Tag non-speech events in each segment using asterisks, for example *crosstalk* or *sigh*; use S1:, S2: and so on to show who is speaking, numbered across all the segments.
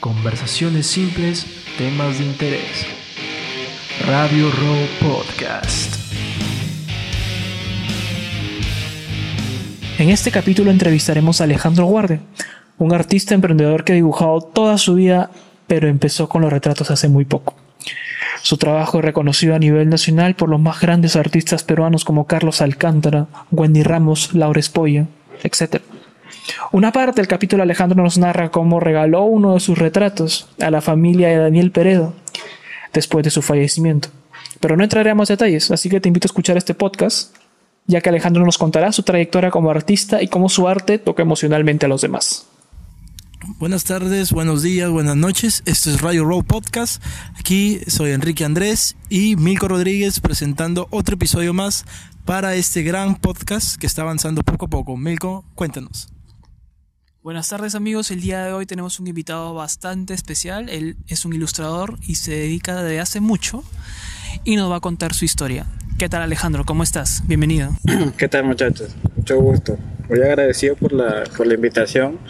S1: Conversaciones simples, temas de interés. Radio Row Podcast.
S2: En este capítulo entrevistaremos a Alejandro Guarde, un artista emprendedor que ha dibujado toda su vida, pero empezó con los retratos hace muy poco. Su trabajo es reconocido a nivel nacional por los más grandes artistas peruanos como Carlos Alcántara, Wendy Ramos, Laura Espolla, etc. Una parte del capítulo Alejandro nos narra cómo regaló uno de sus retratos a la familia de Daniel Peredo después de su fallecimiento. Pero no entraré a más detalles, así que te invito a escuchar este podcast, ya que Alejandro nos contará su trayectoria como artista y cómo su arte toca emocionalmente a los demás.
S3: Buenas tardes, buenos días, buenas noches. Esto es Radio Row Podcast. Aquí soy Enrique Andrés y Milko Rodríguez presentando otro episodio más para este gran podcast que está avanzando poco a poco. Milko, cuéntanos.
S2: Buenas tardes amigos, el día de hoy tenemos un invitado bastante especial. Él es un ilustrador y se dedica desde hace mucho y nos va a contar su historia. ¿Qué tal Alejandro? ¿Cómo estás? Bienvenido. *clears throat*
S4: ¿Qué tal muchachos? Mucho gusto. Muy agradecido por la, por la invitación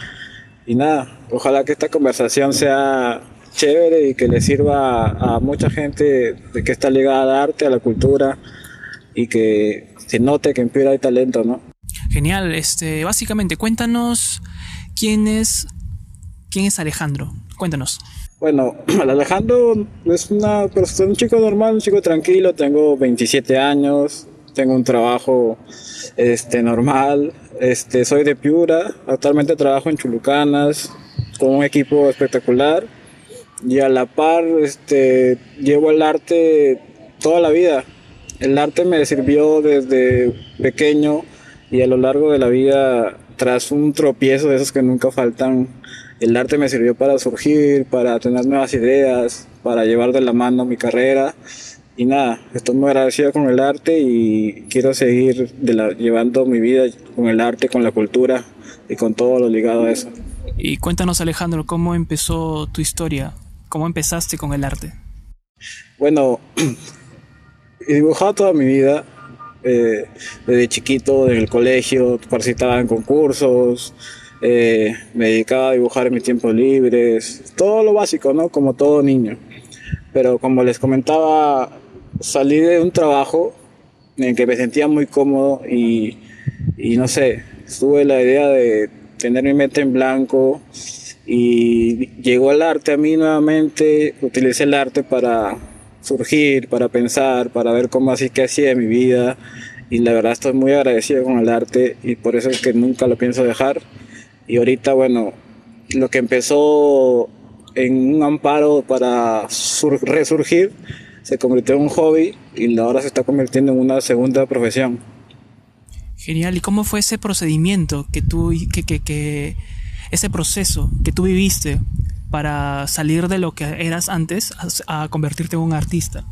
S4: y nada, ojalá que esta conversación sea chévere y que le sirva a, mucha gente de que está ligada al arte, a la cultura y que se note que en Piura hay talento, ¿no?
S2: Genial, este, básicamente cuéntanos quién es quién es Alejandro. Cuéntanos.
S4: Bueno, *clears throat* Alejandro es una persona, un chico normal, un chico tranquilo, tengo 27 años, tengo un trabajo este, normal, este, soy de Piura, actualmente trabajo en Chulucanas con un equipo espectacular y a la par este, llevo el arte toda la vida. El arte me sirvió desde pequeño y a lo largo de la vida, tras un tropiezo de esos que nunca faltan, el arte me sirvió para surgir, para tener nuevas ideas, para llevar de la mano mi carrera y nada, estoy muy agradecido con el arte y quiero seguir llevando mi vida con el arte, con la cultura y con todo lo ligado a eso.
S2: Y cuéntanos Alejandro, ¿cómo empezó tu historia? ¿Cómo empezaste con el arte?
S4: Bueno, *clears throat* he dibujado toda mi vida, eh, desde chiquito, en el colegio, participaba en concursos, eh, me dedicaba a dibujar en mis tiempos libres, todo lo básico, ¿no? Como todo niño. Pero como les comentaba salí de un trabajo en el que me sentía muy cómodo y, y no sé, tuve la idea de tener mi mente en blanco y llegó el arte a mí nuevamente, utilicé el arte para surgir, para pensar, para ver cómo así que hacía mi vida y la verdad estoy muy agradecido con el arte y por eso es que nunca lo pienso dejar y ahorita bueno, lo que empezó en un amparo para resurgir se convirtió en un hobby y ahora se está convirtiendo en una segunda profesión.
S2: Genial. ¿Y cómo fue ese procedimiento que tú, que, que, que, ese proceso que tú viviste para salir de lo que eras antes a, convertirte en un artista?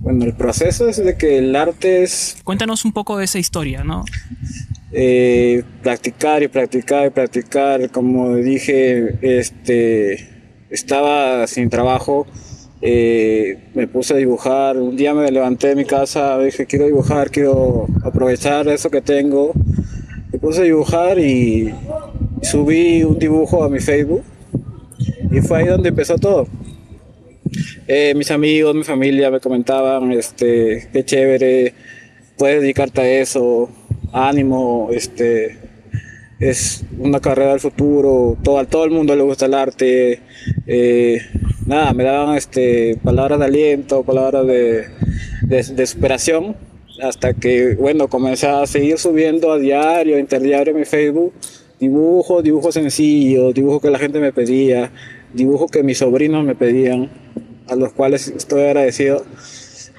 S4: Bueno, el proceso es de que el arte es...
S2: Cuéntanos un poco de esa historia, ¿no?
S4: Eh, practicar y practicar y practicar. Como dije, este, estaba sin trabajo eh, me puse a dibujar. Un día me levanté de mi casa, dije, quiero dibujar, quiero aprovechar eso que tengo. Me puse a dibujar y subí un dibujo a mi Facebook. Y fue ahí donde empezó todo. Eh, mis amigos, mi familia me comentaban, este, qué chévere, puedes dedicarte a eso, ánimo, este, es una carrera del futuro, todo, a todo el mundo le gusta el arte. Eh, nada, me daban este, palabras de aliento, palabras de, de, superación, hasta que, bueno, comencé a seguir subiendo a diario, interdiario en mi Facebook, dibujos, dibujos sencillos, dibujos que la gente me pedía, dibujos que mis sobrinos me pedían, a los cuales estoy agradecido.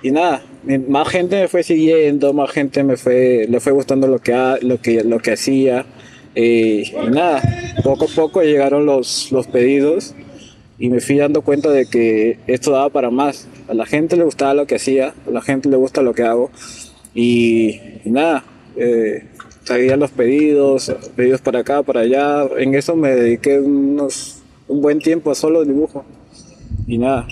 S4: Y nada, más gente me fue siguiendo, más gente me fue, le fue gustando lo que, lo que, lo que hacía. Eh, y nada, poco a poco llegaron los, los pedidos y me fui dando cuenta de que esto daba para más. A la gente le gustaba lo que hacía, a la gente le gusta lo que hago y, nada, eh, los pedidos, pedidos para acá, para allá. En eso me dediqué unos, un buen tiempo a solo dibujo y nada,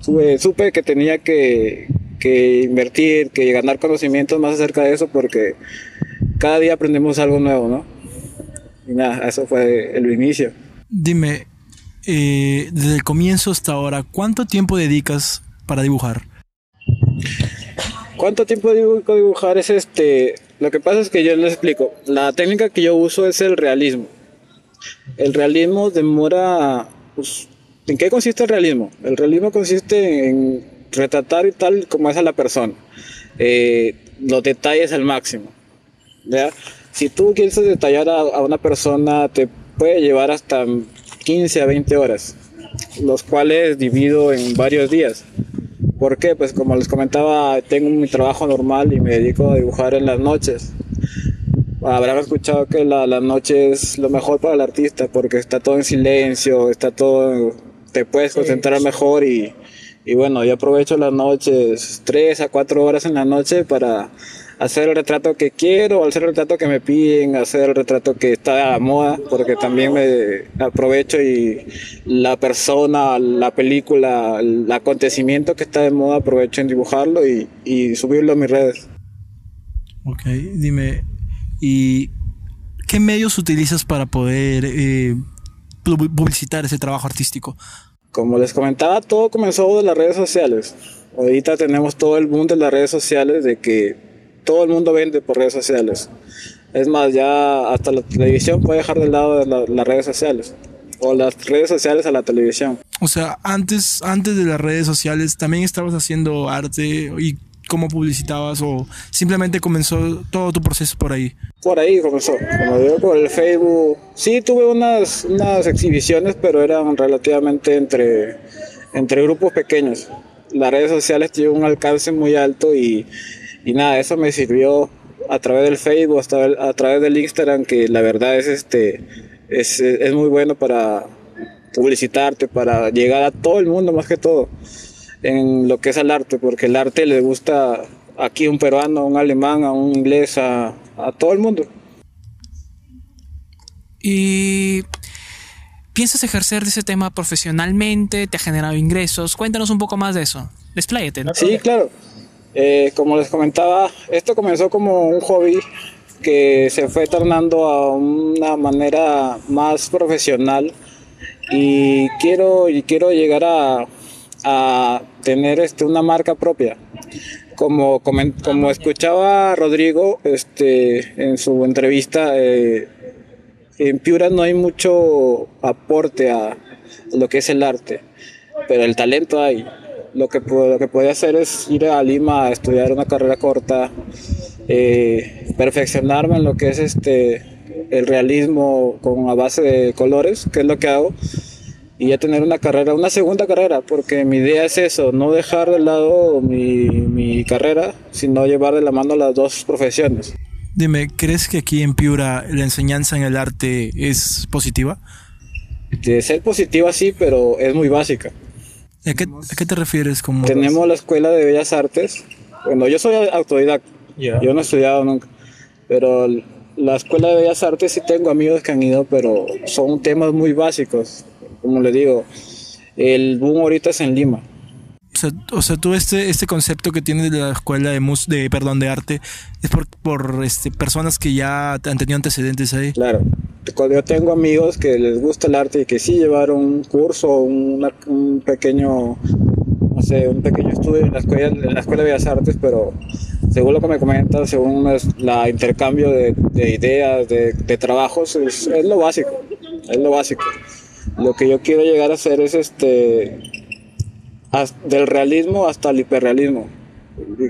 S4: supe, supe que tenía que, que invertir, que ganar conocimientos más acerca de eso porque cada día aprendemos algo nuevo, ¿no? Y nada, eso fue el inicio.
S3: Dime, eh, desde el comienzo hasta ahora, ¿cuánto tiempo dedicas para dibujar?
S4: ¿Cuánto tiempo dedico a dibujar? Es este. Lo que pasa es que yo les explico. La técnica que yo uso es el realismo. El realismo demora. pues, ¿En qué consiste el realismo? El realismo consiste en retratar tal como es a la persona. Eh, los detalles al máximo. ¿ya? Si tú quieres detallar a, a una persona, te puede llevar hasta 15 a 20 horas, los cuales divido en varios días. ¿Por qué? Pues como les comentaba, tengo mi trabajo normal y me dedico a dibujar en las noches. Habrán escuchado que la, la noche es lo mejor para el artista porque está todo en silencio, está todo, te puedes concentrar mejor y, y bueno, yo aprovecho las noches, 3 a 4 horas en la noche para hacer el retrato que quiero, hacer el retrato que me piden, hacer el retrato que está a moda, porque también me aprovecho y la persona, la película, el acontecimiento que está de moda, aprovecho en dibujarlo y, y subirlo a mis redes.
S3: Ok, dime, ¿y qué medios utilizas para poder eh, pu- publicitar ese trabajo artístico?
S4: Como les comentaba, todo comenzó de las redes sociales. Ahorita tenemos todo el boom de las redes sociales, de que todo el mundo vende por redes sociales. Es más, ya hasta la televisión puede dejar de lado la- las redes sociales. O las redes sociales a la televisión.
S3: O sea, antes, antes de las redes sociales, ¿también estabas haciendo arte y cómo publicitabas o simplemente comenzó todo tu proceso por ahí?
S4: Por ahí comenzó. Como digo, por el Facebook. Sí, tuve unas, unas exhibiciones, pero eran relativamente entre, entre grupos pequeños. Las redes sociales tienen un alcance muy alto y, y nada, eso me sirvió a través del Facebook, a través del Instagram, que la verdad es, este, es, es muy bueno para publicitarte, para llegar a todo el mundo más que todo en lo que es el arte, porque el arte le gusta aquí a un peruano, a un alemán, a un inglés, a, a todo el mundo.
S2: ¿Y piensas ejercer de ese tema profesionalmente? ¿Te ha generado ingresos? Cuéntanos un poco más de eso. Despláyate. ¿no?
S4: Sí, claro. Eh, como les comentaba, esto comenzó como un hobby que se fue tornando a una manera más profesional y quiero, y quiero llegar a, a tener este, una marca propia. Como, como escuchaba Rodrigo este, en su entrevista, eh, en Piura no hay mucho aporte a lo que es el arte, pero el talento hay. Lo que, lo que puede hacer es ir a Lima a estudiar una carrera corta, eh, perfeccionarme en lo que es este, el realismo con a base de colores, que es lo que hago, y ya tener una carrera, una segunda carrera, porque mi idea es eso, no dejar de lado mi, mi carrera, sino llevar de la mano las dos profesiones.
S3: Dime, ¿crees que aquí en Piura la enseñanza en el arte es positiva?
S4: De ser positiva sí, pero es muy básica.
S3: ¿A qué, a qué te refieres? Como
S4: Tenemos la Escuela de Bellas Artes. Bueno, yo soy autodidacta.
S3: Ya.
S4: Yo no he estudiado nunca. Pero la Escuela de Bellas Artes sí tengo amigos que han ido, pero son temas muy básicos. Como le digo, el boom ahorita es en Lima.
S3: O sea, o sea, tú este, este concepto que tienes de la escuela de mus de perdón de arte es por, por este, personas que ya han tenido antecedentes ahí.
S4: Claro. Cuando yo tengo amigos que les gusta el arte y que sí llevaron un curso, un pequeño, no sé, un pequeño estudio en la escuela, en la escuela de Bellas Artes, pero según lo que me comentas, según es la intercambio de, de ideas, de, trabajos, es, es lo básico, es lo básico. Lo que yo quiero llegar a hacer es este, del realismo hasta el hiperrealismo.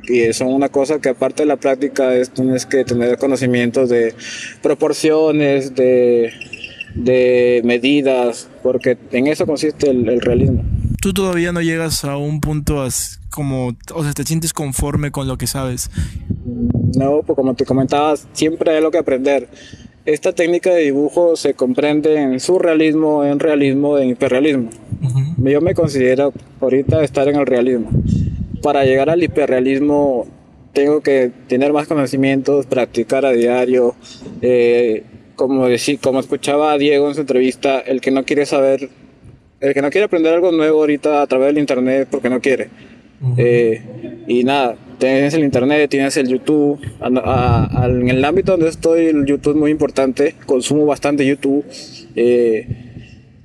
S4: Y son una cosa que aparte de la práctica es tienes que tener conocimientos de proporciones, de, de medidas, porque en eso consiste el, el realismo.
S3: Tú todavía no llegas a un punto as- como, o sea, te sientes conforme con lo que sabes.
S4: No, pues como te comentaba, siempre hay algo que aprender. Esta técnica de dibujo se comprende en surrealismo, en realismo, en hiperrealismo. Yo me considero ahorita estar en el realismo. Para llegar al hiperrealismo tengo que tener más conocimientos, practicar a diario. eh, como, decí- como escuchaba a Diego en su entrevista, el que no quiere saber, el que no quiere aprender algo nuevo ahorita a través del internet porque no quiere. Eh, y nada, tienes el internet, tienes el YouTube. A- a- a- en el ámbito donde estoy, el YouTube es muy importante. Consumo bastante YouTube. Eh,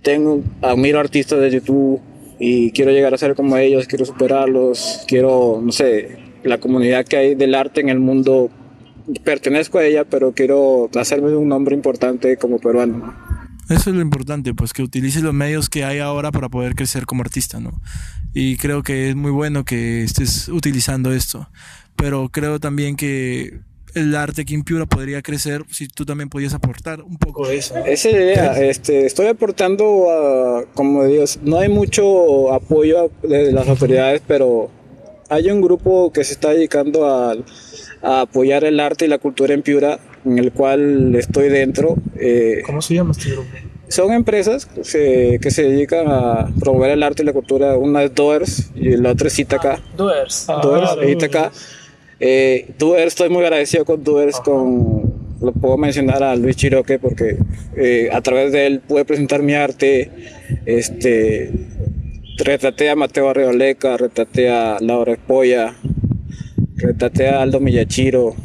S4: tengo, admiro artistas de YouTube y quiero llegar a ser como ellos, quiero superarlos, quiero, no sé, la comunidad que hay del arte en el mundo, pertenezco a ella, pero quiero hacerme un nombre importante como peruano.
S3: Eso es lo importante, pues que utilices los medios que hay ahora para poder crecer como artista, ¿no? Y creo que es muy bueno que estés utilizando esto, pero creo también que el arte que Piura podría crecer si tú también podías aportar un poco de eso.
S4: Esa idea, este, estoy aportando, a, como Dios, no hay mucho apoyo de las autoridades, pero hay un grupo que se está dedicando a, a apoyar el arte y la cultura en Piura, en el cual estoy dentro.
S2: Eh, ¿Cómo se llama este grupo?
S4: Son empresas que se, que se, dedican a promover el arte y la cultura. Una es Doers y la otra es Itaca.
S2: Doers.
S4: Doers e Itaca. Eh, estoy muy agradecido con Doers, con, lo puedo mencionar a Luis Chiroque porque eh, a través de él pude presentar mi arte. Este, retraté a Mateo Arreoleca, retraté a Laura Espolla, retraté a Aldo Millachiro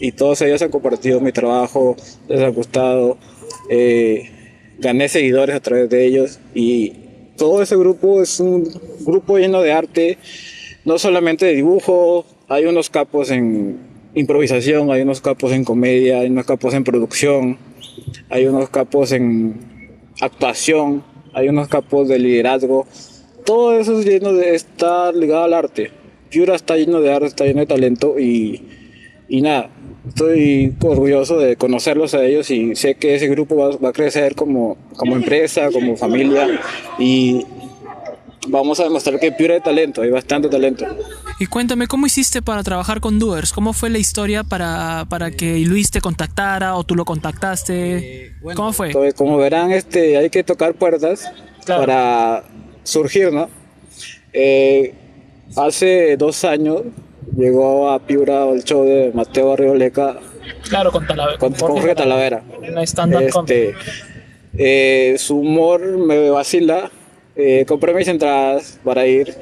S4: y todos ellos han compartido mi trabajo, les ha gustado. Eh, gané seguidores a través de ellos y todo ese grupo es un grupo lleno de arte, no solamente de dibujo, hay unos capos en improvisación, hay unos capos en comedia, hay unos capos en producción, hay unos capos en actuación, hay unos capos de liderazgo. Todo eso es lleno de estar ligado al arte. Piura está lleno de arte, está lleno de talento y, y nada, estoy orgulloso de conocerlos a ellos y sé que ese grupo va, va, a crecer como, como empresa, como familia y vamos a demostrar que Piura hay talento, hay bastante talento.
S2: Y cuéntame, ¿cómo hiciste para trabajar con Doers? ¿Cómo fue la historia para, para que Luis te contactara o tú lo contactaste? Eh, ¿Cómo fue?
S4: Pues, como verán, este, hay que tocar puertas claro. para surgir, ¿no? Eh, hace dos años llegó a Piura el show de Mateo Arrioleca.
S2: Claro, con Talavera.
S4: Con, con Jorge Talavera.
S2: stand-up
S4: este, eh, su humor me vacila. Eh, compré mis entradas para ir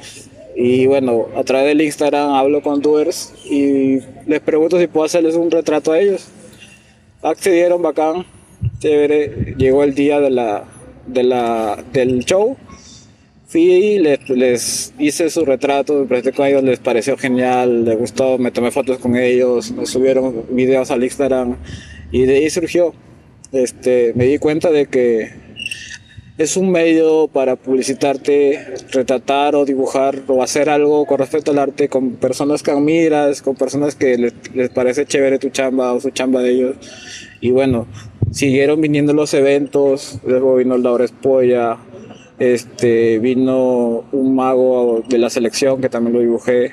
S4: y bueno, a través del Instagram hablo con doers y les pregunto si puedo hacerles un retrato a ellos. Accedieron, bacán. Llegó el día de la, de la, del show. Fui, les, les hice su retrato, me presenté con ellos, les pareció genial, les gustó, me tomé fotos con ellos, me subieron videos al Instagram y de ahí surgió. Este, me di cuenta de que es un medio para publicitarte, retratar o dibujar o hacer algo con respecto al arte con personas que admiras, con personas que les, les, parece chévere tu chamba o su chamba de ellos. Y bueno, siguieron viniendo los eventos, luego vino Laura Espolla, este, vino un mago de la selección que también lo dibujé.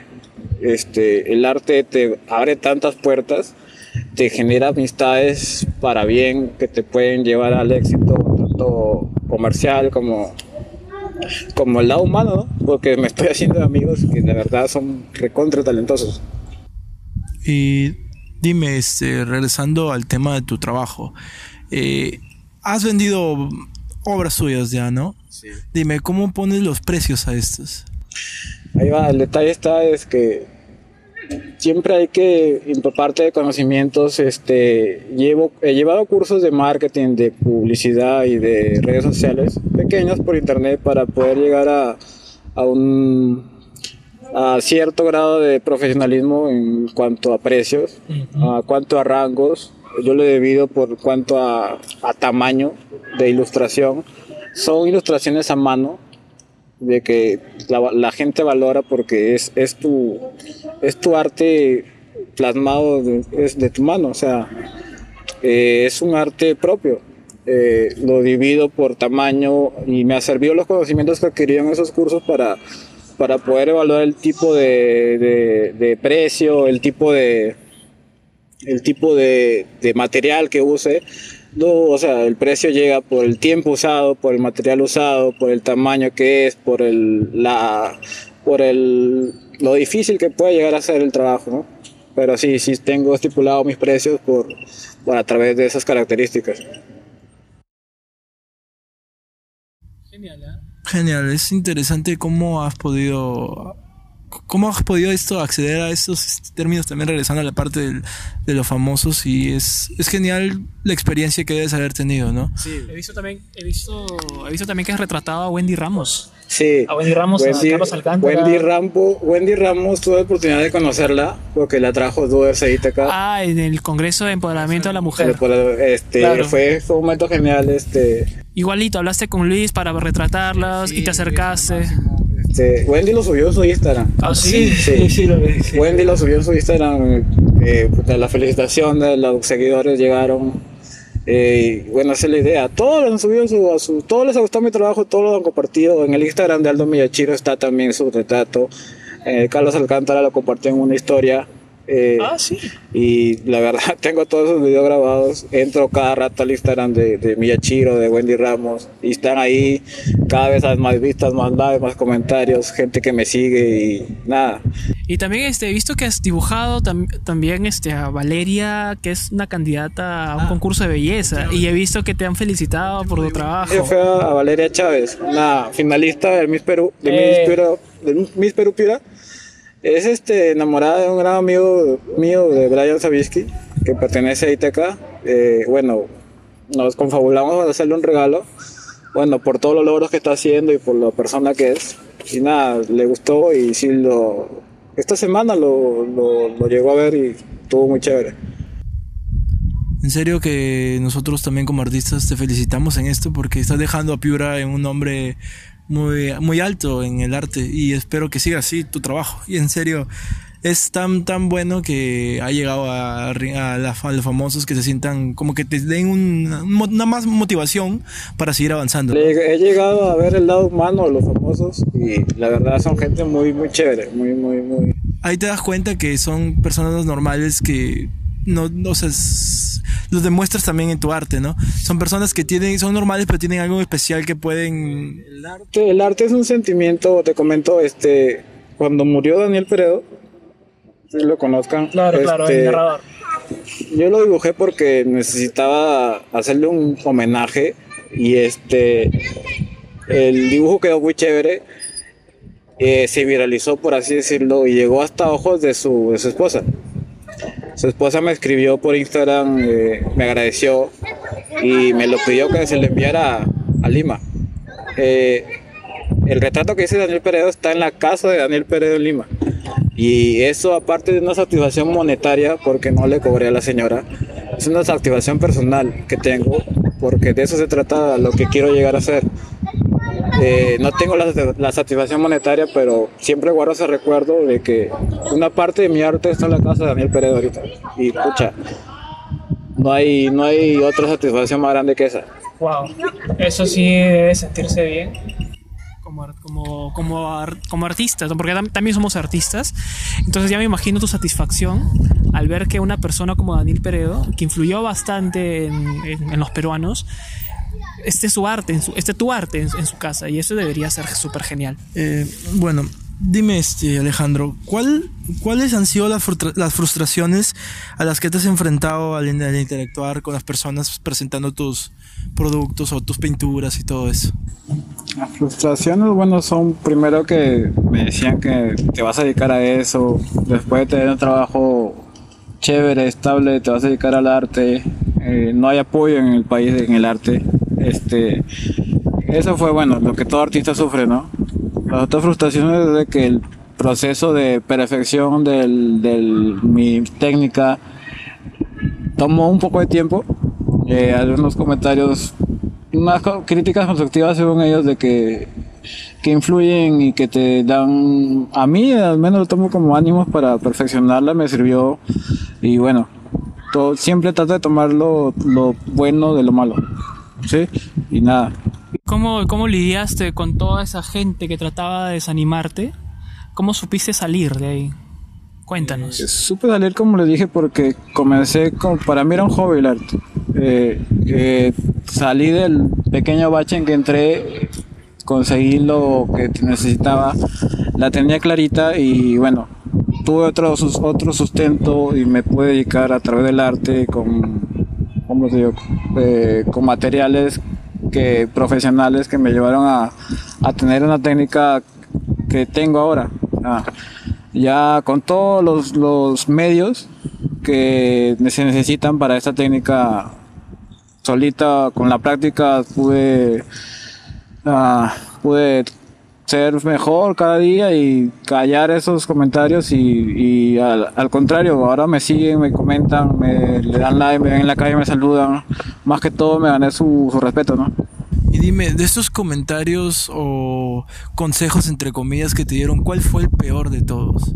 S4: Este, el arte te abre tantas puertas, te genera amistades para bien que te pueden llevar al éxito, tanto comercial como, como el lado humano, ¿no? porque me estoy haciendo amigos que de verdad son recontra talentosos.
S3: Y dime, este, regresando al tema de tu trabajo, eh, has vendido obras suyas ya, ¿no?
S4: Sí.
S3: Dime, ¿cómo pones los precios a estos?
S4: Ahí va, el detalle está es que siempre hay que empaparte de conocimientos. Este, llevo, he llevado cursos de marketing, de publicidad y de redes sociales pequeños por internet para poder llegar a, a un a cierto grado de profesionalismo en cuanto a precios, uh -huh. a cuanto a rangos. Yo lo he debido por cuanto a, a tamaño de ilustración. Son ilustraciones a mano, de que la, la, gente valora porque es, es, tu, es tu arte plasmado de, es de tu mano, o sea, eh, es un arte propio. Eh, lo divido por tamaño y me ha servido los conocimientos que adquirí en esos cursos para, para poder evaluar el tipo de, de, de precio, el tipo de, el tipo de, de material que use o sea, el precio llega por el tiempo usado, por el material usado, por el tamaño que es, por el, la, por el, lo difícil que puede llegar a ser el trabajo, ¿no? Pero sí, sí tengo estipulado mis precios por, por a través de esas características.
S3: Genial, ¿eh? Genial, es interesante cómo has podido ¿Cómo has podido esto acceder a estos términos también regresando a la parte del- de los famosos? Y es, es genial la experiencia que debes haber tenido, ¿no?
S2: He visto también, he visto, he visto también que has retratado a Wendy Ramos.
S4: Sí.
S2: A Wendy Ramos, a Carlos Alcántara.
S4: Wendy, Rambo, Wendy Ramos tuve la oportunidad de conocerla porque la trajo Duers Ahítaca.
S2: Ah, en el Congreso de Empoderamiento de la Mujer.
S4: Este,
S2: Claro.
S4: fue, fue un momento genial. Este,
S2: Igualito, hablaste con Luis para retratarlas y te acercaste.
S4: Este, Wendy lo subió en su Instagram.
S2: Ah, sí.
S4: Sí.
S3: lo vi. sí.
S4: Wendy lo subió en su Instagram. Eh, puta, la felicitación de los seguidores llegaron. Eh, bueno, esa es la idea. Todos han subido su, a su. Todos les ha gustado mi trabajo, todos lo han compartido. En el Instagram de Aldo Miyachiro está también su retrato. Eh, Carlos Alcántara lo compartió en una historia. Eh,
S2: Ah, sí.
S4: Y la verdad, *laughs* tengo todos esos videos grabados. Entro cada rato al Instagram de, de Miyachiro, de Wendy Ramos. Y están ahí cada vez más vistas, más likes, más comentarios, gente que me sigue y nada.
S2: Y también este, he visto que has dibujado tam- también este, a Valeria, que es una candidata a un concurso de belleza. Y he visto que te han felicitado por tu trabajo.
S4: Yo fui a, a Valeria Chávez, una finalista del Miss Perú, de
S2: Eh.
S4: Miss Perú, del Miss Perú Piura. Es este, enamorada de un gran amigo mío, de Brian Sabisky, que pertenece a ITK. Eh, bueno, nos confabulamos para hacerle un regalo. Bueno, por todos los logros que está haciendo y por la persona que es. Y nada, le gustó y sí lo... Esta semana lo, lo, lo llegó a ver y estuvo muy chévere.
S3: En serio que nosotros también como artistas te felicitamos en esto porque estás dejando a Piura en un nombre muy, muy alto en el arte y espero que siga así tu trabajo. Y en serio, es tan, tan bueno que ha llegado a, a, la- a los famosos que se sientan como que te den un- una más motivación para seguir avanzando.
S4: He llegado a ver el lado humano de los famosos y la verdad son gente muy, muy chévere, muy, muy, muy...
S3: Ahí te das cuenta que son personas normales que no, no o sea, los demuestras también en tu arte, ¿no? Son personas que tienen, son normales pero tienen algo especial que pueden
S4: El arte, el arte es un sentimiento, te comento, este, cuando murió Daniel Peredo, si lo conozcan, este, yo lo dibujé porque necesitaba hacerle un homenaje y este, el dibujo quedó muy chévere, eh, se viralizó por así decirlo y llegó hasta ojos de su, de su esposa. Su esposa me escribió por Instagram, eh, me agradeció y me lo pidió que se le enviara a, Lima. Eh, el retrato que hice Daniel Peredo está en la casa de Daniel Peredo en Lima. Y eso, aparte de una satisfacción monetaria, porque no le cobré a la señora, es una satisfacción personal que tengo, porque de eso se trata lo que quiero llegar a hacer. Eh, no tengo la, la satisfacción monetaria, pero siempre guardo ese recuerdo de que una parte de mi arte está en la casa de Daniel Peredo ahorita. Y pucha, no hay, no hay otra satisfacción más grande que esa.
S2: Wow, eso sí debe sentirse bien. Como, como, como artistas, ¿no? porque tam- también somos artistas. Entonces ya me imagino tu satisfacción al ver que una persona como Daniel Peredo, que influyó bastante en, en- en los peruanos, este es su arte, en su, este tu arte en, en su casa. Y eso debería ser súper genial.
S3: Eh, bueno, dime, este, Alejandro, ¿cuál, ¿cuáles han sido las frustraciones a las que te has enfrentado al, al interactuar con las personas presentando tus productos o tus pinturas y todo eso?
S4: Las frustraciones, bueno, son primero que me decían que te vas a dedicar a eso, después de tener un trabajo chévere, estable, te vas a dedicar al arte, eh, no hay apoyo en el país en el arte. Este, eso fue, bueno, lo que todo artista sufre, ¿no? Las otras frustraciones es de que el proceso de perfección de mi técnica tomó un poco de tiempo. Eh, algunos comentarios unas críticas constructivas según ellos de que, que influyen y que te dan, a mí al menos lo tomo como ánimos para perfeccionarla, me sirvió y bueno, todo, siempre trato de tomar lo, lo bueno de lo malo, ¿sí? Y nada,
S2: ¿Cómo, ¿Cómo lidiaste con toda esa gente que trataba de desanimarte? ¿Cómo supiste salir de ahí? Cuéntanos.
S4: Supe salir como les dije porque comencé con, para mí era un hobby el arte. Eh, eh, salí del pequeño bache en que entré, conseguí lo que necesitaba, la tenía clarita y bueno, tuve otro, otro sustento y me pude dedicar a través del arte con, ¿cómo digo? Eh, con materiales que, profesionales que me llevaron a, a tener una técnica que tengo ahora. Ah, ya con todos los, los medios que se necesitan para esta técnica solita con la práctica pude ah, pude ser mejor cada día y callar esos comentarios y, y al, al, contrario, ahora me siguen, me comentan, me le dan like, me ven en la calle, me saludan, más que todo me gané su, su respeto, ¿no?
S3: Y dime, de estos comentarios o consejos entre comillas que te dieron, ¿cuál fue el peor de todos?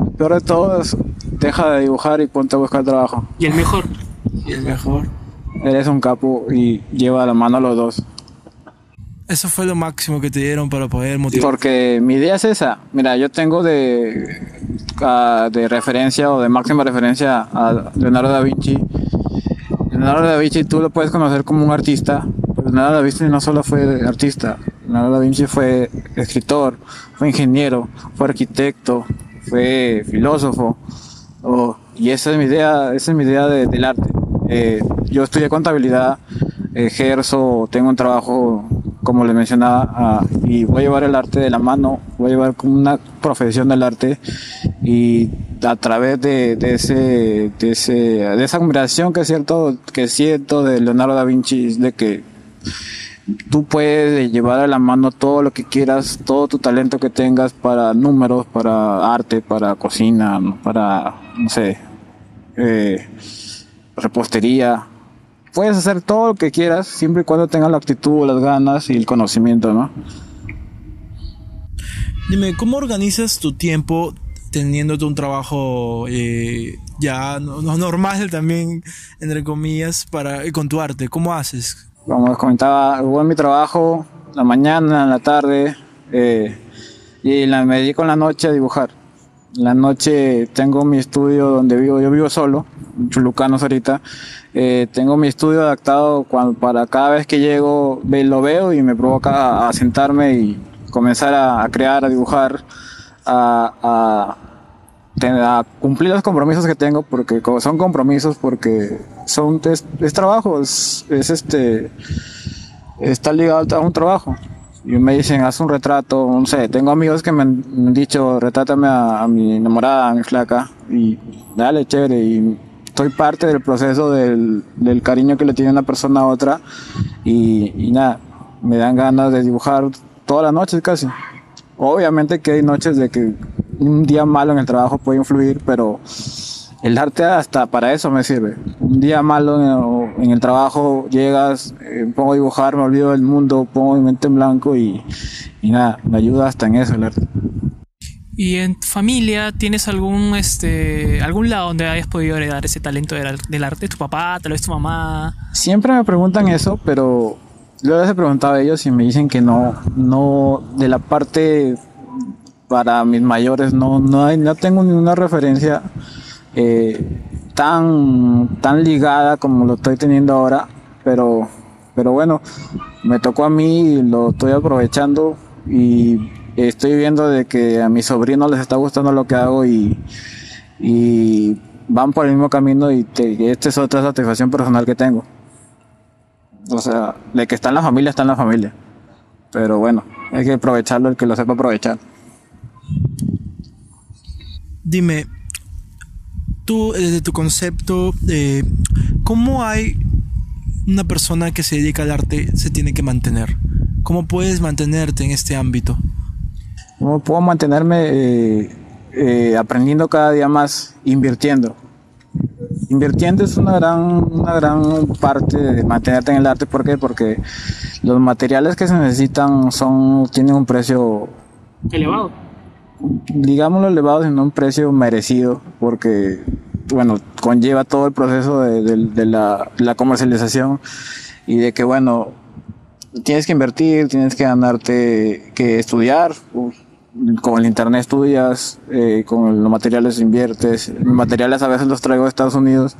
S4: El peor de todos, deja de dibujar y ponte a buscar trabajo.
S2: ¿Y el mejor?
S3: ¿Y el mejor?
S4: Eres un capo y lleva la mano a los dos.
S3: Eso fue lo máximo que te dieron para poder motivar.
S4: Porque mi idea es esa. Mira, yo tengo de, uh, de referencia o de máxima referencia a Leonardo da Vinci. Leonardo da Vinci tú lo puedes conocer como un artista. Pero Leonardo da Vinci no solo fue artista. Leonardo da Vinci fue escritor, fue ingeniero, fue arquitecto, fue filósofo. Oh, y esa es mi idea, esa es mi idea de, del arte. Eh, yo estudié contabilidad, ejerzo, tengo un trabajo como les mencionaba, y voy a llevar el arte de la mano, voy a llevar como una profesión del arte y a través de, ese, de, esa admiración que es cierto, que siento de Leonardo da Vinci, es de que tú puedes llevar a la mano todo lo que quieras, todo tu talento que tengas para números, para arte, para cocina, para, no sé, eh, repostería, puedes hacer todo lo que quieras siempre y cuando tengas la actitud, las ganas y el conocimiento, ¿no?
S3: Dime, ¿cómo organizas tu tiempo teniéndote un trabajo eh, ya no, no, normal también, entre comillas, para, con tu arte? ¿Cómo haces?
S4: Como les comentaba, hago en mi trabajo, la mañana, en la tarde, eh, y la, me dedico en la noche a dibujar. La noche tengo mi estudio donde vivo, yo vivo solo, Chulucanos ahorita, eh, tengo mi estudio adaptado cuando, para cada vez que llego lo veo y me provoca a, sentarme y comenzar a, crear, a dibujar, a, a, cumplir los compromisos que tengo porque son compromisos porque son es, es trabajo, es, este está ligado a un trabajo. Y me dicen, haz un retrato, no sé, tengo amigos que me han, dicho, retrátame a, a, mi enamorada, a mi flaca, y dale, chévere, y estoy parte del proceso del, del cariño que le tiene una persona a otra y, y, nada, me dan ganas de dibujar todas las noches casi. Obviamente que hay noches de que un día malo en el trabajo puede influir, pero el arte hasta para eso me sirve. Un día malo en el, trabajo llegas, eh, pongo a dibujar, me olvido del mundo, pongo mi mente en blanco y, y nada, me ayuda hasta en eso el arte.
S2: ¿Y en tu familia tienes algún este algún lado donde hayas podido heredar ese talento del, del arte? ¿Tu papá, tal vez tu mamá?
S4: Siempre me preguntan eso, pero yo les he preguntado a ellos y me dicen que no, no, de la parte para mis mayores no, no, hay, no tengo ninguna referencia eh, tan, tan ligada como lo estoy teniendo ahora, pero, pero bueno, me tocó a mí y lo estoy aprovechando y estoy viendo de que a mis sobrinos les está gustando lo que hago y, y van por el mismo camino y te, esta es otra satisfacción personal que tengo. O sea, de que está en la familia, está en la familia. Pero bueno, hay que aprovecharlo el que lo sepa aprovechar.
S3: Dime, tú desde tu concepto, eh, ¿cómo hay una persona que se dedica al arte se tiene que mantener? ¿Cómo puedes mantenerte en este ámbito?
S4: ¿Cómo puedo mantenerme eh, eh, aprendiendo cada día más, invirtiendo? Invirtiendo es una gran, una gran parte de mantenerte en el arte. ¿Por qué? Porque los materiales que se necesitan son, tienen un precio
S2: elevado.
S4: Digámoslo elevado, sino un precio merecido, porque bueno, conlleva todo el proceso de, la, la comercialización y de que bueno, tienes que invertir, tienes que ganarte que estudiar, con el internet estudias, eh, con los materiales inviertes. Materiales a veces los traigo de Estados Unidos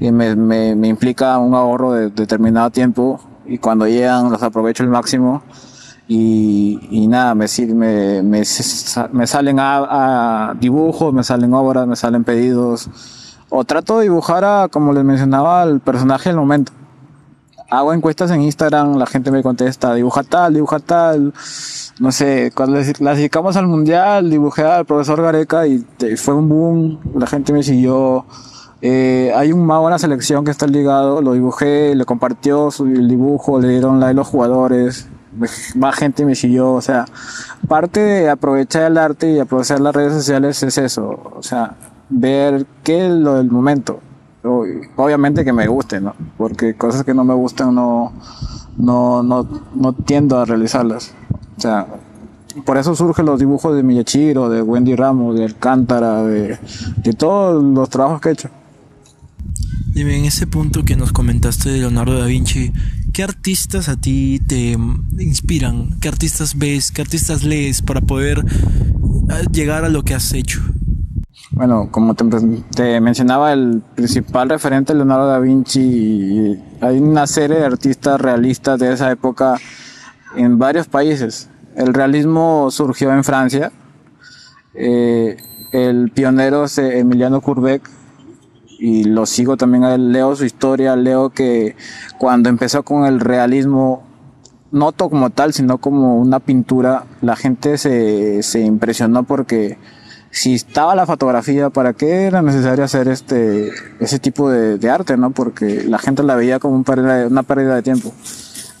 S4: y me, me, me implica un ahorro de determinado tiempo y cuando llegan los aprovecho al máximo y, y nada, me, me, me, salen dibujos, me salen obras, me salen pedidos o trato de dibujar a, como les mencionaba, al personaje del momento. hago encuestas en Instagram, la gente me contesta, dibuja tal, dibuja tal. No sé, cuando clasificamos al mundial, dibujé al profesor Gareca y fue un boom, la gente me siguió. Eh, hay un mago en la selección que está ligado, lo dibujé, le compartió el dibujo, le dieron like los jugadores, más gente me siguió, o sea, parte de aprovechar el arte y aprovechar las redes sociales es eso, o sea, ver qué es lo del momento. Obviamente que me guste, ¿no? Porque cosas que no me gustan no, no, no, no tiendo a realizarlas. O sea, por eso surgen los dibujos de Miyachiro, de Wendy Ramos, de Alcántara, de, de todos los trabajos que he hecho.
S3: Dime, en ese punto que nos comentaste de Leonardo da Vinci, ¿qué artistas a ti te inspiran? ¿Qué artistas ves? ¿Qué artistas lees para poder eh, llegar a lo que has hecho?
S4: Bueno, como te, mencionaba, el principal referente Leonardo da Vinci. hay una serie de artistas realistas de esa época en varios países. El realismo surgió en Francia. Eh, el pionero es Emiliano Courbet y lo sigo también leo su historia, leo que cuando empezó con el realismo, no como tal, sino como una pintura, la gente se, se impresionó porque si estaba la fotografía, ¿para qué era necesario hacer este, ese tipo de, arte, no? Porque la gente la veía como una pérdida de tiempo.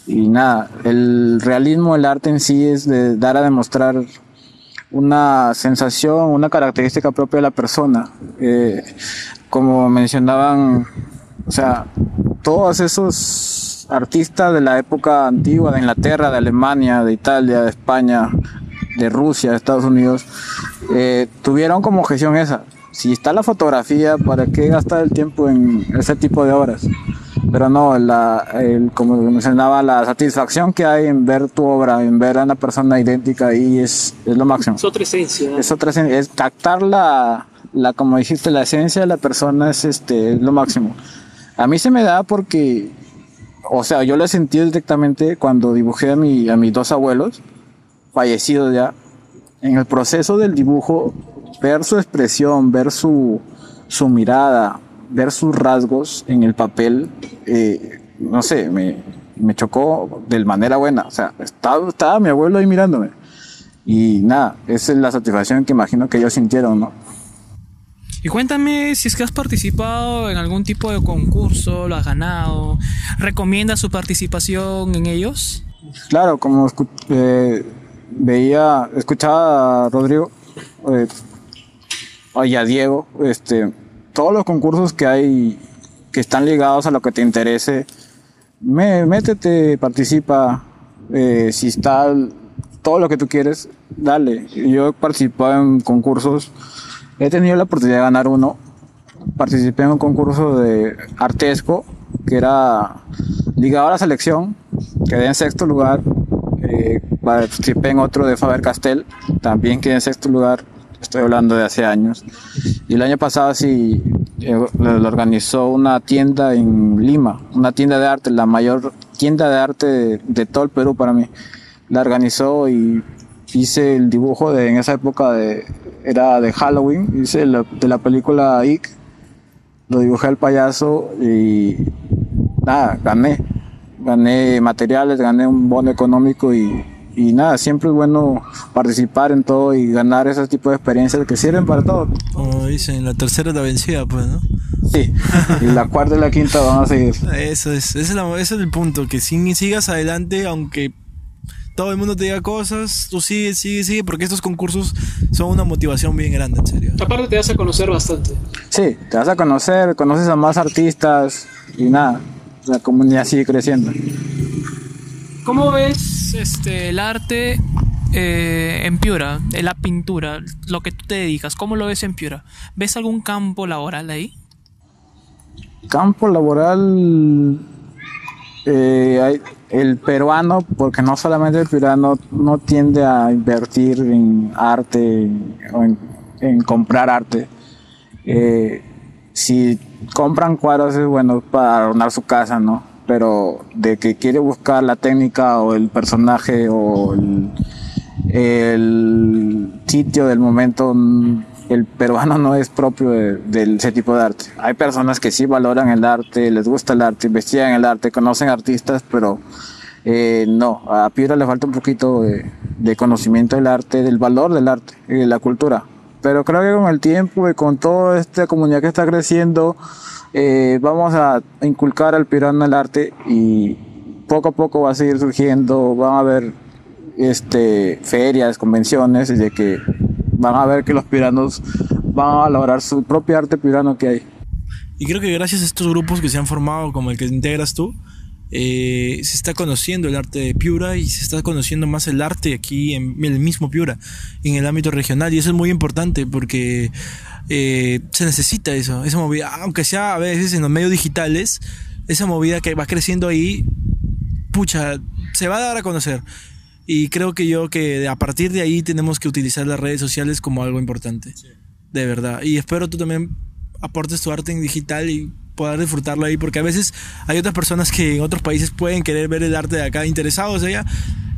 S4: Y nada, el realismo, el arte en sí es de dar a demostrar una sensación, una característica propia de la persona. Eh, como mencionaban, o sea, todos esos artistas de la época antigua, de Inglaterra, de Alemania, de Italia, de España, de Rusia, de Estados Unidos, eh, tuvieron como objeción esa. Si está la fotografía, ¿para qué gastar el tiempo en ese tipo de obras? Pero no, la, el, como mencionaba, la satisfacción que hay en ver tu obra, en ver a una persona idéntica ahí es, es lo máximo.
S2: Es otra esencia.
S4: Es otra esencia, es captar la, la, como dijiste, la esencia de la persona es, este, lo máximo. A mí se me da porque, o sea, yo lo he sentido directamente cuando dibujé a, mi, a mis dos abuelos, fallecidos ya. En el proceso del dibujo, ver su expresión, ver su, su mirada, ver sus rasgos en el papel, eh, no sé, me, me chocó de manera buena. O sea, estaba, estaba mi abuelo ahí mirándome. Y nada, esa es la satisfacción que imagino que ellos sintieron, ¿no?
S2: Y cuéntame si es que has participado en algún tipo de concurso, lo has ganado, ¿recomiendas su participación en ellos?
S4: Claro, como eh, veía, escuchaba a Rodrigo eh, y a Diego, este, todos los concursos que hay que están ligados a lo que te interese, me, métete, participa, eh, si está todo lo que tú quieres, dale. Yo he participado en concursos He tenido la oportunidad de ganar uno. Participé en un concurso de artesco que era ligado a la selección. Quedé en sexto lugar. Eh, participé en otro de Faber Castell. También quedé en sexto lugar. Estoy hablando de hace años. Y el año pasado sí eh, lo organizó una tienda en Lima, una tienda de arte, la mayor tienda de arte de, de todo el Perú para mí. La organizó y hice el dibujo de en esa época de era de Halloween, hice de la película Ick, lo dibujé al payaso y nada, gané. Gané materiales, gané un bono económico y, y nada, siempre es bueno participar en todo y ganar ese tipo de experiencias que sirven para todo.
S3: Como dicen, la tercera es la vencida, pues, ¿no?
S4: Sí, y la cuarta y la quinta van a seguir.
S3: Eso es, ese es, ese es el punto, que si sigas adelante, aunque todo el mundo te diga cosas, tú sigue, sigue, sigue, porque estos concursos son una motivación bien grande, en serio.
S2: Aparte te vas a conocer bastante.
S4: Sí, te vas a conocer, conoces a más artistas y nada, la comunidad sigue creciendo.
S2: ¿Cómo ves este, el arte eh, en Piura, la pintura, lo que tú te dedicas? ¿Cómo lo ves en Piura? ¿Ves algún campo laboral ahí?
S4: Campo laboral eh, hay, el peruano, porque no solamente el peruano no tiende a invertir en arte o en, comprar arte. Eh, si compran cuadros es bueno para adornar su casa, ¿no? Pero de que quiere buscar la técnica o el personaje o el, el sitio del momento, el peruano no es propio de, de, ese tipo de arte. Hay personas que sí valoran el arte, les gusta el arte, investigan el arte, conocen artistas, pero eh, no, a Piura le falta un poquito de, de, conocimiento del arte, del valor del arte y de la cultura. Pero creo que con el tiempo y con toda esta comunidad que está creciendo, eh, vamos a inculcar al piurano el arte y poco a poco va a seguir surgiendo, van a haber este, ferias, convenciones, y de que van a ver que los piranos van a valorar su propio arte pirano que hay.
S3: Y creo que gracias a estos grupos que se han formado, como el que integras tú, eh, se está conociendo el arte de Piura y se está conociendo más el arte aquí en el mismo Piura, en el ámbito regional. Y eso es muy importante porque eh, se necesita eso, esa movida, aunque sea a veces en los medios digitales, esa movida que va creciendo ahí, pucha, se va a dar a conocer. Y creo que yo que a partir de ahí tenemos que utilizar las redes sociales como algo importante. De verdad. Y espero tú también aportes tu arte en digital y puedas disfrutarlo ahí, porque a veces hay otras personas que en otros países pueden querer ver el arte de acá, interesados allá,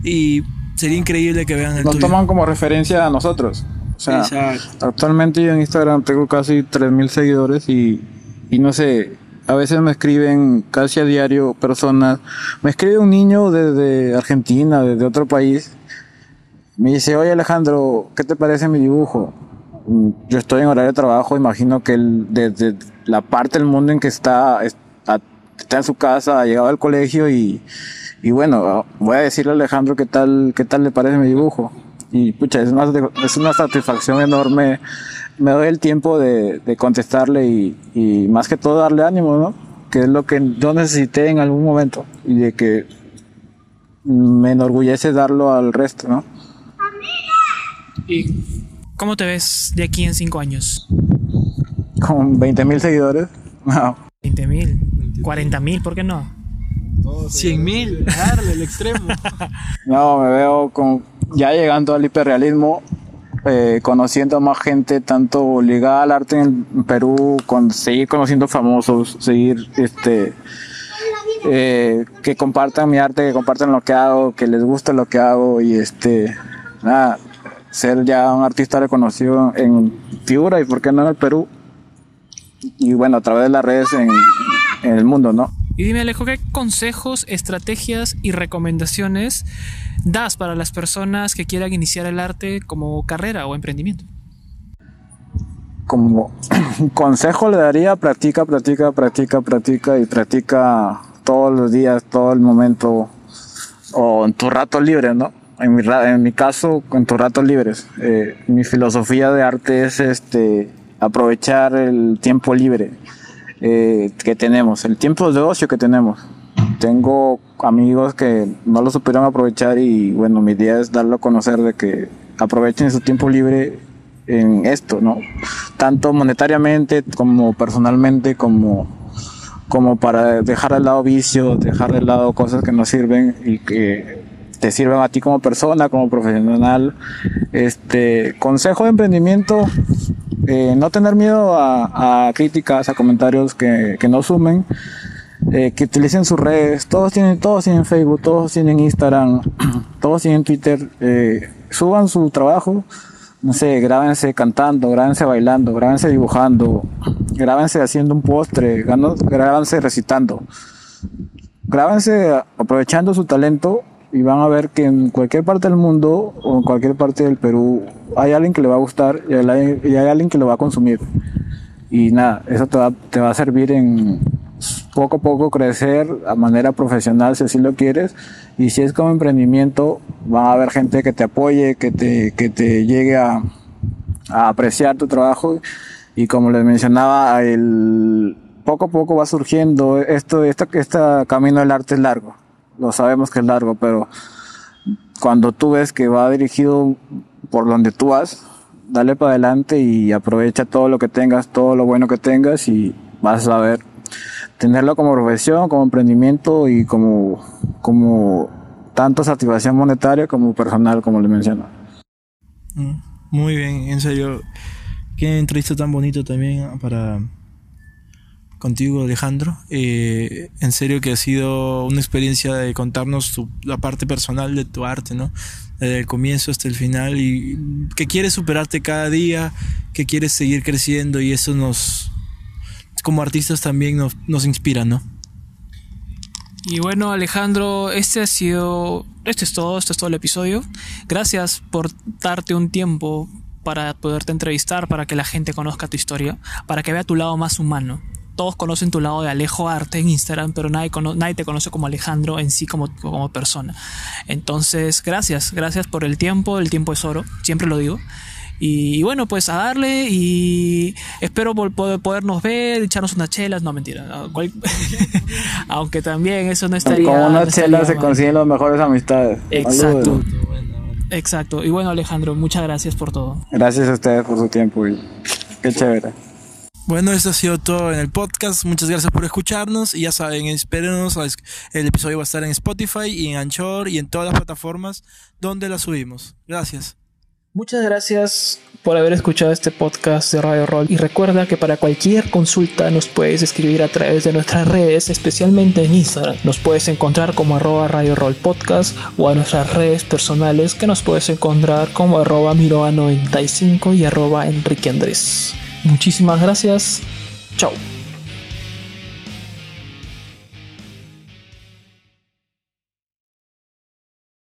S3: y sería increíble que vean el
S4: Nos toman como referencia a nosotros. O sea, actualmente yo en Instagram tengo casi 3.000 seguidores y, y no sé, a veces me escriben casi a diario personas. Me escribe un niño desde Argentina, desde otro país. Me dice, oye Alejandro, ¿qué te parece mi dibujo? Mm, yo estoy en horario de trabajo, imagino que él, desde la parte del mundo en que está, está en su casa, ha llegado al colegio y, y bueno, voy a decirle a Alejandro qué tal, qué tal le parece mi dibujo. Y pucha, es una, es una satisfacción enorme me doy el tiempo de, de contestarle y, y, más que todo darle ánimo, ¿no? Que es lo que yo necesité en algún momento y de que me enorgullece darlo al resto, ¿no?
S2: ¿Y cómo te ves de aquí en cinco años?
S4: Con 20 mil seguidores. No.
S2: 20 mil, 40 mil, ¿por qué no?
S3: 100 mil, darle el extremo. *laughs*
S4: no, me veo con, ya llegando al hiperrealismo eh, conociendo a más gente, tanto ligada al arte en Perú, con, seguir conociendo famosos, seguir este eh, que compartan mi arte, que compartan lo que hago, que les guste lo que hago y este nada, ser ya un artista reconocido en figura y por qué no en el Perú y bueno a través de las redes en, en el mundo, ¿no?
S2: Y dime Alejo, ¿qué consejos, estrategias y recomendaciones das para las personas que quieran iniciar el arte como carrera o emprendimiento?
S4: Como *clears throat* consejo le daría, practica, practica, practica, practica y practica todos los días, todo el momento o en tu rato libre, ¿no? En mi, en mi caso, en tus ratos libres. Eh, mi filosofía de arte es este, aprovechar el tiempo libre eh, que tenemos, el tiempo de ocio que tenemos. Tengo amigos que no lo supieron aprovechar y bueno, mi idea es darlo a conocer de que aprovechen su tiempo libre en esto, ¿no? Tanto monetariamente como personalmente, como, como para dejar al lado vicios, dejar de lado cosas que no sirven y que te sirven a ti como persona, como profesional. Este consejo de emprendimiento, eh, no tener miedo a, a, críticas, a comentarios que, que no sumen, eh, que utilicen sus redes, todos tienen, todos tienen Facebook, todos tienen Instagram, *clears throat* todos tienen Twitter, eh, suban su trabajo, no sé, grábense cantando, grábense bailando, grábense dibujando, grábense haciendo un postre, grábense recitando, grábense aprovechando su talento y van a ver que en cualquier parte del mundo o en cualquier parte del Perú hay alguien que le va a gustar y hay, alguien que lo va a consumir. Y nada, eso te va, te va a servir en poco a poco crecer a manera profesional si así lo quieres. Y si es como emprendimiento, va a haber gente que te apoye, que te, que te llegue a, a apreciar tu trabajo. Y como les mencionaba, el, poco a poco va surgiendo esto, este, camino del arte es largo lo sabemos que es largo, pero cuando tú ves que va dirigido por donde tú vas, dale para adelante y aprovecha todo lo que tengas, todo lo bueno que tengas y vas a ver tenerlo como profesión, como emprendimiento y como, como tanto satisfacción monetaria como personal, como le menciono.
S3: Mm, muy bien, en serio. Qué entrevista tan bonito también para contigo, Alejandro. Eh, en serio que ha sido una experiencia de contarnos tu, la parte personal de tu arte, ¿no? Desde el comienzo hasta el final y que quieres superarte cada día, que quieres seguir creciendo y eso nos, como artistas también nos, nos inspira, ¿no?
S2: Y bueno, Alejandro, este ha sido, este es todo, este es todo el episodio. Gracias por darte un tiempo para poderte entrevistar, para que la gente conozca tu historia, para que vea tu lado más humano. Todos conocen tu lado de Alejo Arte en Instagram, pero nadie, nadie te conoce como Alejandro en sí como, como persona. Entonces, gracias, gracias por el tiempo, el tiempo es oro, siempre lo digo. Y, bueno, pues a darle y espero poder, podernos ver, echarnos unas chelas, no mentira, *laughs* aunque también eso no estaría...
S4: Como una chela se consiguen las mejores amistades.
S2: Exacto. Exacto. Y bueno, Alejandro, muchas gracias por todo.
S4: Gracias a ustedes por su tiempo y qué chévere.
S3: Bueno, eso ha sido todo en el podcast. Muchas gracias por escucharnos. Y ya saben, espérenos. El episodio va a estar en Spotify y en Anchor y en todas las plataformas donde la subimos. Gracias.
S2: Muchas gracias por haber escuchado este podcast de Radio Roll y recuerda que para cualquier consulta nos puedes escribir a través de nuestras redes, especialmente en Instagram. Nos puedes encontrar como arroba Radio Roll Podcast o a nuestras redes personales que nos puedes encontrar como arroba Miroa95 y arroba Enrique Andrés. Muchísimas gracias. Chao.